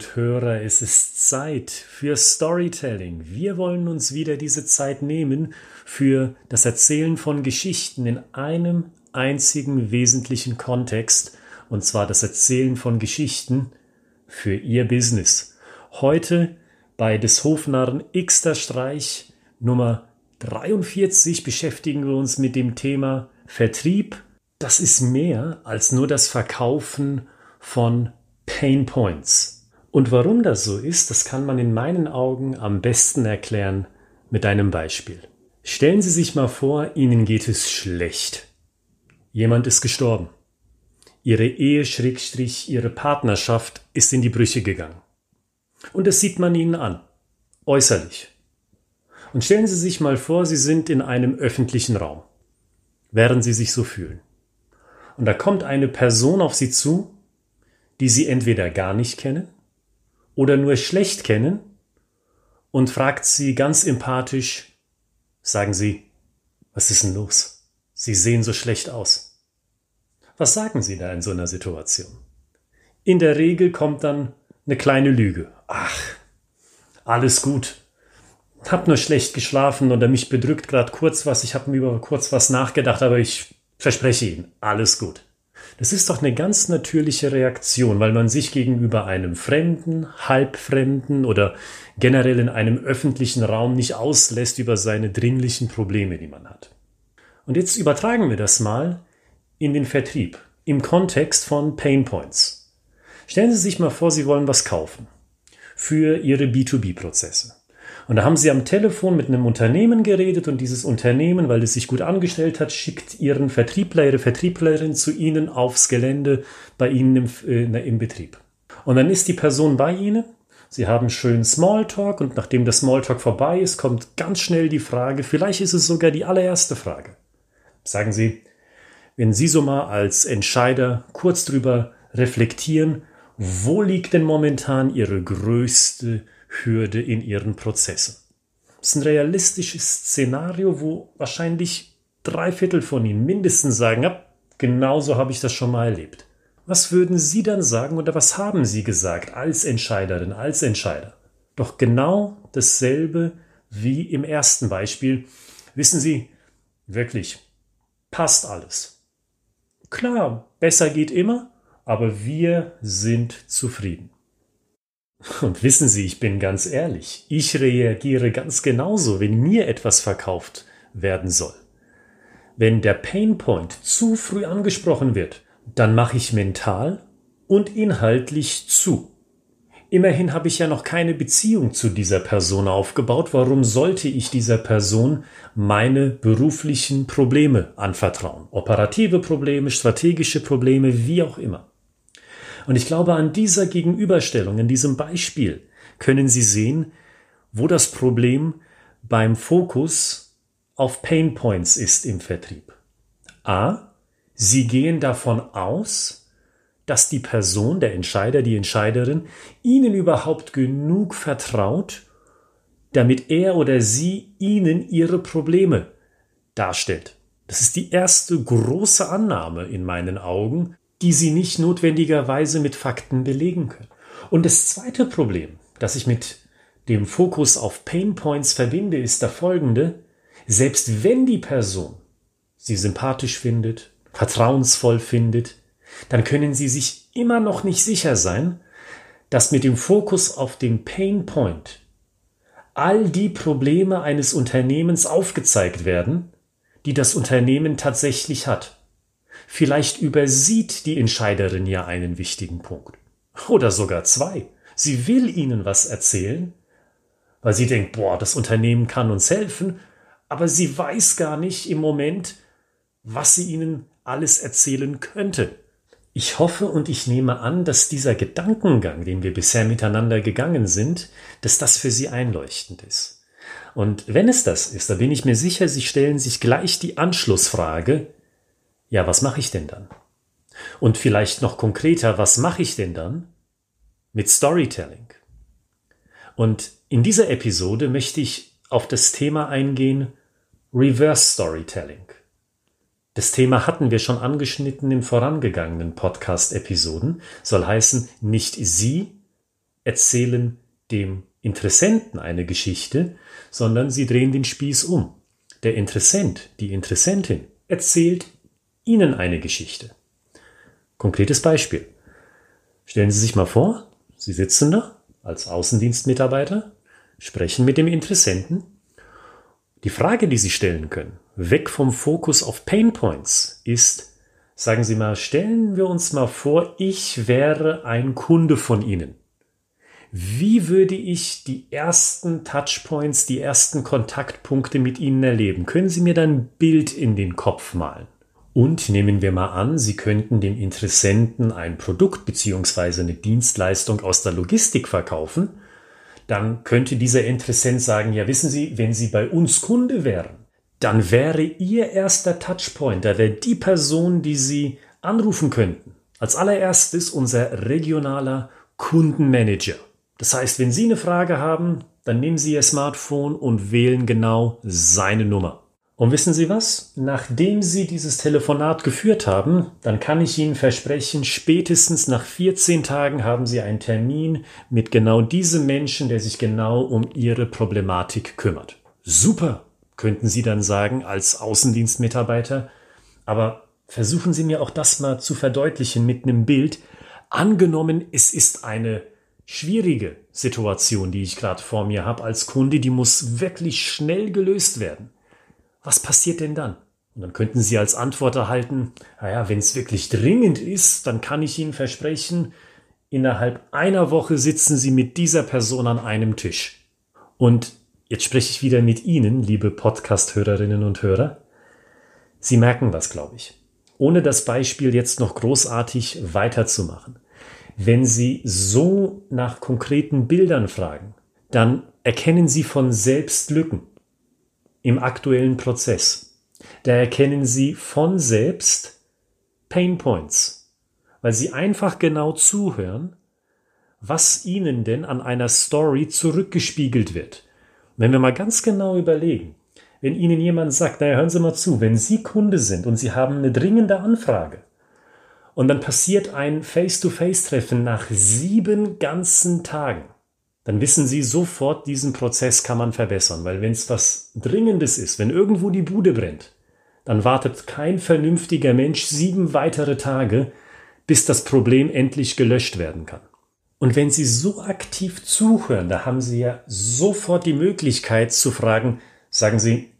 und Hörer, es ist Zeit für Storytelling. Wir wollen uns wieder diese Zeit nehmen für das Erzählen von Geschichten in einem einzigen wesentlichen Kontext, und zwar das Erzählen von Geschichten für Ihr Business. Heute bei des Hofnarren Xter Streich Nummer 43 beschäftigen wir uns mit dem Thema Vertrieb. Das ist mehr als nur das Verkaufen von Pain Points. Und warum das so ist, das kann man in meinen Augen am besten erklären mit einem Beispiel. Stellen Sie sich mal vor, Ihnen geht es schlecht. Jemand ist gestorben. Ihre Ehe, Schrägstrich, Ihre Partnerschaft ist in die Brüche gegangen. Und das sieht man Ihnen an. Äußerlich. Und stellen Sie sich mal vor, Sie sind in einem öffentlichen Raum. Während Sie sich so fühlen. Und da kommt eine Person auf Sie zu, die Sie entweder gar nicht kennen oder nur schlecht kennen und fragt Sie ganz empathisch, sagen Sie, was ist denn los? Sie sehen so schlecht aus. Was sagen Sie da in so einer Situation? In der Regel kommt dann eine kleine Lüge. Ach, alles gut. Hab nur schlecht geschlafen oder mich bedrückt gerade kurz was. Ich habe mir über kurz was nachgedacht, aber ich verspreche Ihnen, alles gut. Das ist doch eine ganz natürliche Reaktion, weil man sich gegenüber einem Fremden, Halbfremden oder generell in einem öffentlichen Raum nicht auslässt über seine dringlichen Probleme, die man hat. Und jetzt übertragen wir das mal in den Vertrieb, im Kontext von Pain Points. Stellen Sie sich mal vor, Sie wollen was kaufen für Ihre B2B-Prozesse. Und da haben sie am Telefon mit einem Unternehmen geredet und dieses Unternehmen, weil es sich gut angestellt hat, schickt ihren Vertriebler, ihre Vertrieblerin zu ihnen aufs Gelände bei ihnen im, äh, im Betrieb. Und dann ist die Person bei ihnen. Sie haben schön Smalltalk und nachdem der Smalltalk vorbei ist, kommt ganz schnell die Frage, vielleicht ist es sogar die allererste Frage. Sagen Sie, wenn Sie so mal als Entscheider kurz drüber reflektieren, wo liegt denn momentan Ihre größte Hürde in ihren Prozessen. Das ist ein realistisches Szenario, wo wahrscheinlich drei Viertel von Ihnen mindestens sagen, ja, genauso habe ich das schon mal erlebt. Was würden Sie dann sagen oder was haben Sie gesagt als Entscheiderin, als Entscheider? Doch genau dasselbe wie im ersten Beispiel. Wissen Sie, wirklich, passt alles. Klar, besser geht immer, aber wir sind zufrieden. Und wissen Sie, ich bin ganz ehrlich, ich reagiere ganz genauso, wenn mir etwas verkauft werden soll. Wenn der Painpoint zu früh angesprochen wird, dann mache ich mental und inhaltlich zu. Immerhin habe ich ja noch keine Beziehung zu dieser Person aufgebaut. Warum sollte ich dieser Person meine beruflichen Probleme anvertrauen? Operative Probleme, strategische Probleme, wie auch immer. Und ich glaube, an dieser Gegenüberstellung, in diesem Beispiel, können Sie sehen, wo das Problem beim Fokus auf Pain Points ist im Vertrieb. A. Sie gehen davon aus, dass die Person, der Entscheider, die Entscheiderin, Ihnen überhaupt genug vertraut, damit er oder sie Ihnen Ihre Probleme darstellt. Das ist die erste große Annahme in meinen Augen, die sie nicht notwendigerweise mit Fakten belegen können. Und das zweite Problem, das ich mit dem Fokus auf Pain Points verbinde, ist der folgende. Selbst wenn die Person sie sympathisch findet, vertrauensvoll findet, dann können sie sich immer noch nicht sicher sein, dass mit dem Fokus auf den Pain Point all die Probleme eines Unternehmens aufgezeigt werden, die das Unternehmen tatsächlich hat. Vielleicht übersieht die Entscheiderin ja einen wichtigen Punkt. Oder sogar zwei. Sie will Ihnen was erzählen, weil sie denkt, boah, das Unternehmen kann uns helfen, aber sie weiß gar nicht im Moment, was sie Ihnen alles erzählen könnte. Ich hoffe und ich nehme an, dass dieser Gedankengang, den wir bisher miteinander gegangen sind, dass das für Sie einleuchtend ist. Und wenn es das ist, da bin ich mir sicher, Sie stellen sich gleich die Anschlussfrage, ja, was mache ich denn dann? Und vielleicht noch konkreter, was mache ich denn dann mit Storytelling? Und in dieser Episode möchte ich auf das Thema eingehen, Reverse Storytelling. Das Thema hatten wir schon angeschnitten in vorangegangenen Podcast-Episoden, soll heißen, nicht Sie, erzählen dem Interessenten eine Geschichte, sondern sie drehen den Spieß um. Der Interessent, die Interessentin erzählt Ihnen eine Geschichte. Konkretes Beispiel. Stellen Sie sich mal vor, Sie sitzen da als Außendienstmitarbeiter, sprechen mit dem Interessenten. Die Frage, die Sie stellen können, weg vom Fokus auf Pain Points, ist, sagen Sie mal, stellen wir uns mal vor, ich wäre ein Kunde von Ihnen. Wie würde ich die ersten Touchpoints, die ersten Kontaktpunkte mit Ihnen erleben? Können Sie mir dann ein Bild in den Kopf malen? Und nehmen wir mal an, Sie könnten dem Interessenten ein Produkt bzw. eine Dienstleistung aus der Logistik verkaufen, dann könnte dieser Interessent sagen, ja wissen Sie, wenn Sie bei uns Kunde wären, dann wäre Ihr erster Touchpoint, da wäre die Person, die Sie anrufen könnten. Als allererstes unser regionaler Kundenmanager. Das heißt, wenn Sie eine Frage haben, dann nehmen Sie Ihr Smartphone und wählen genau seine Nummer. Und wissen Sie was? Nachdem Sie dieses Telefonat geführt haben, dann kann ich Ihnen versprechen, spätestens nach 14 Tagen haben Sie einen Termin mit genau diesem Menschen, der sich genau um Ihre Problematik kümmert. Super, könnten Sie dann sagen als Außendienstmitarbeiter. Aber versuchen Sie mir auch das mal zu verdeutlichen mit einem Bild. Angenommen, es ist eine schwierige Situation, die ich gerade vor mir habe als Kunde, die muss wirklich schnell gelöst werden. Was passiert denn dann? Und dann könnten Sie als Antwort erhalten, naja, wenn es wirklich dringend ist, dann kann ich Ihnen versprechen, innerhalb einer Woche sitzen Sie mit dieser Person an einem Tisch. Und jetzt spreche ich wieder mit Ihnen, liebe Podcast-Hörerinnen und Hörer. Sie merken was, glaube ich. Ohne das Beispiel jetzt noch großartig weiterzumachen. Wenn Sie so nach konkreten Bildern fragen, dann erkennen Sie von selbst Lücken im aktuellen Prozess. Da erkennen Sie von selbst Pain Points, weil Sie einfach genau zuhören, was Ihnen denn an einer Story zurückgespiegelt wird. wenn wir mal ganz genau überlegen, wenn Ihnen jemand sagt, naja, hören Sie mal zu, wenn Sie Kunde sind und Sie haben eine dringende Anfrage, und dann passiert ein Face-to-Face-Treffen nach sieben ganzen Tagen. Dann wissen Sie sofort, diesen Prozess kann man verbessern, weil wenn es was Dringendes ist, wenn irgendwo die Bude brennt, dann wartet kein vernünftiger Mensch sieben weitere Tage, bis das Problem endlich gelöscht werden kann. Und wenn Sie so aktiv zuhören, da haben Sie ja sofort die Möglichkeit zu fragen, sagen Sie,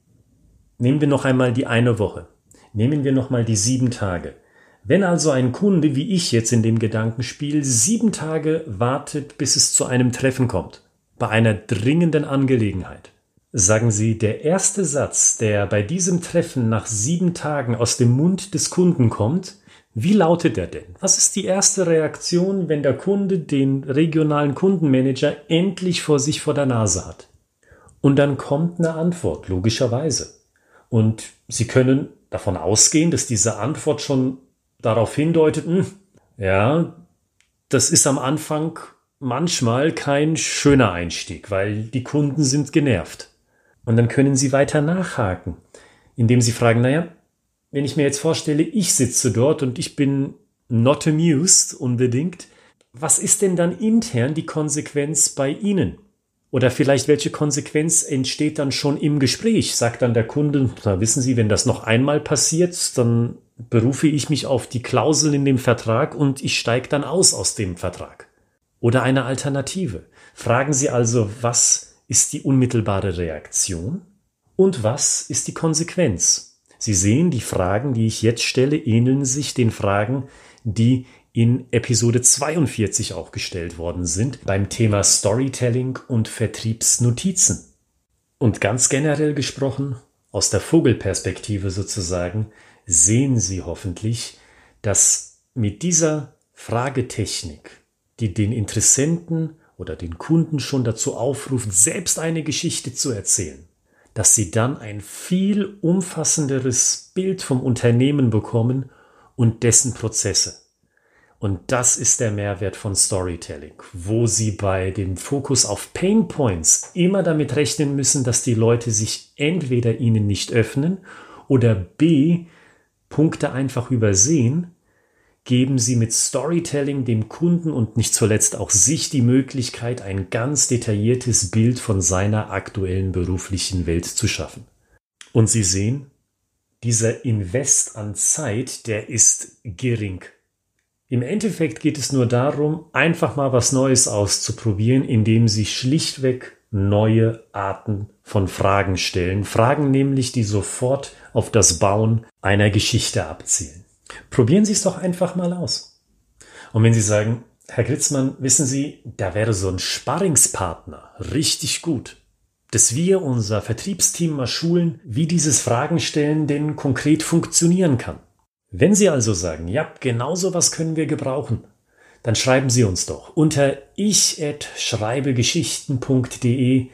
nehmen wir noch einmal die eine Woche, nehmen wir noch mal die sieben Tage. Wenn also ein Kunde wie ich jetzt in dem Gedankenspiel sieben Tage wartet, bis es zu einem Treffen kommt, bei einer dringenden Angelegenheit, sagen Sie, der erste Satz, der bei diesem Treffen nach sieben Tagen aus dem Mund des Kunden kommt, wie lautet er denn? Was ist die erste Reaktion, wenn der Kunde den regionalen Kundenmanager endlich vor sich vor der Nase hat? Und dann kommt eine Antwort, logischerweise. Und Sie können davon ausgehen, dass diese Antwort schon darauf hindeuteten, ja, das ist am Anfang manchmal kein schöner Einstieg, weil die Kunden sind genervt. Und dann können sie weiter nachhaken, indem sie fragen, naja, wenn ich mir jetzt vorstelle, ich sitze dort und ich bin not amused unbedingt, was ist denn dann intern die Konsequenz bei Ihnen? Oder vielleicht welche Konsequenz entsteht dann schon im Gespräch? Sagt dann der Kunde, na wissen Sie, wenn das noch einmal passiert, dann berufe ich mich auf die Klausel in dem Vertrag und ich steige dann aus aus dem Vertrag. Oder eine Alternative. Fragen Sie also, was ist die unmittelbare Reaktion und was ist die Konsequenz? Sie sehen, die Fragen, die ich jetzt stelle, ähneln sich den Fragen, die in Episode 42 auch gestellt worden sind beim Thema Storytelling und Vertriebsnotizen. Und ganz generell gesprochen, aus der Vogelperspektive sozusagen, sehen Sie hoffentlich, dass mit dieser Fragetechnik, die den Interessenten oder den Kunden schon dazu aufruft, selbst eine Geschichte zu erzählen, dass sie dann ein viel umfassenderes Bild vom Unternehmen bekommen und dessen Prozesse. Und das ist der Mehrwert von Storytelling, wo Sie bei dem Fokus auf Pain Points immer damit rechnen müssen, dass die Leute sich entweder Ihnen nicht öffnen oder b Punkte einfach übersehen, geben Sie mit Storytelling dem Kunden und nicht zuletzt auch sich die Möglichkeit, ein ganz detailliertes Bild von seiner aktuellen beruflichen Welt zu schaffen. Und Sie sehen, dieser Invest an Zeit, der ist gering. Im Endeffekt geht es nur darum, einfach mal was Neues auszuprobieren, indem Sie schlichtweg neue Arten von Fragen stellen. Fragen nämlich, die sofort auf das Bauen einer Geschichte abzielen. Probieren Sie es doch einfach mal aus. Und wenn Sie sagen, Herr Gritzmann, wissen Sie, da wäre so ein Sparringspartner richtig gut, dass wir unser Vertriebsteam mal schulen, wie dieses Fragenstellen denn konkret funktionieren kann. Wenn Sie also sagen, ja, genau so was können wir gebrauchen, dann schreiben Sie uns doch unter ich@schreibegeschichten.de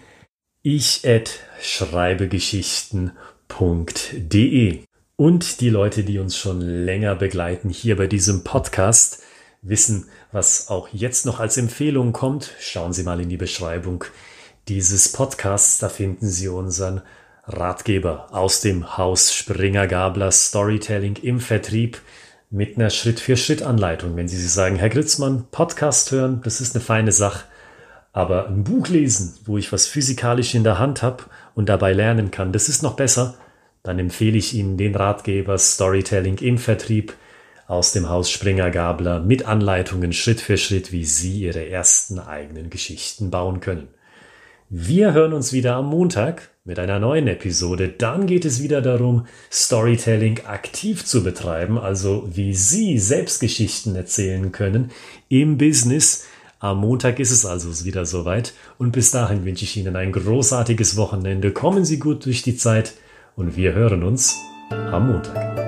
ich@schreibegeschichten.de und die Leute, die uns schon länger begleiten hier bei diesem Podcast, wissen, was auch jetzt noch als Empfehlung kommt. Schauen Sie mal in die Beschreibung dieses Podcasts, da finden Sie unseren Ratgeber aus dem Haus Springer Gabler Storytelling im Vertrieb mit einer Schritt-für-Schritt-Anleitung. Wenn Sie sagen, Herr Gritzmann, Podcast hören, das ist eine feine Sache, aber ein Buch lesen, wo ich was physikalisch in der Hand habe und dabei lernen kann, das ist noch besser, dann empfehle ich Ihnen den Ratgeber Storytelling im Vertrieb aus dem Haus Springer Gabler mit Anleitungen Schritt für Schritt, wie Sie Ihre ersten eigenen Geschichten bauen können. Wir hören uns wieder am Montag mit einer neuen Episode. Dann geht es wieder darum, Storytelling aktiv zu betreiben, also wie Sie selbst Geschichten erzählen können im Business. Am Montag ist es also wieder soweit und bis dahin wünsche ich Ihnen ein großartiges Wochenende. Kommen Sie gut durch die Zeit und wir hören uns am Montag.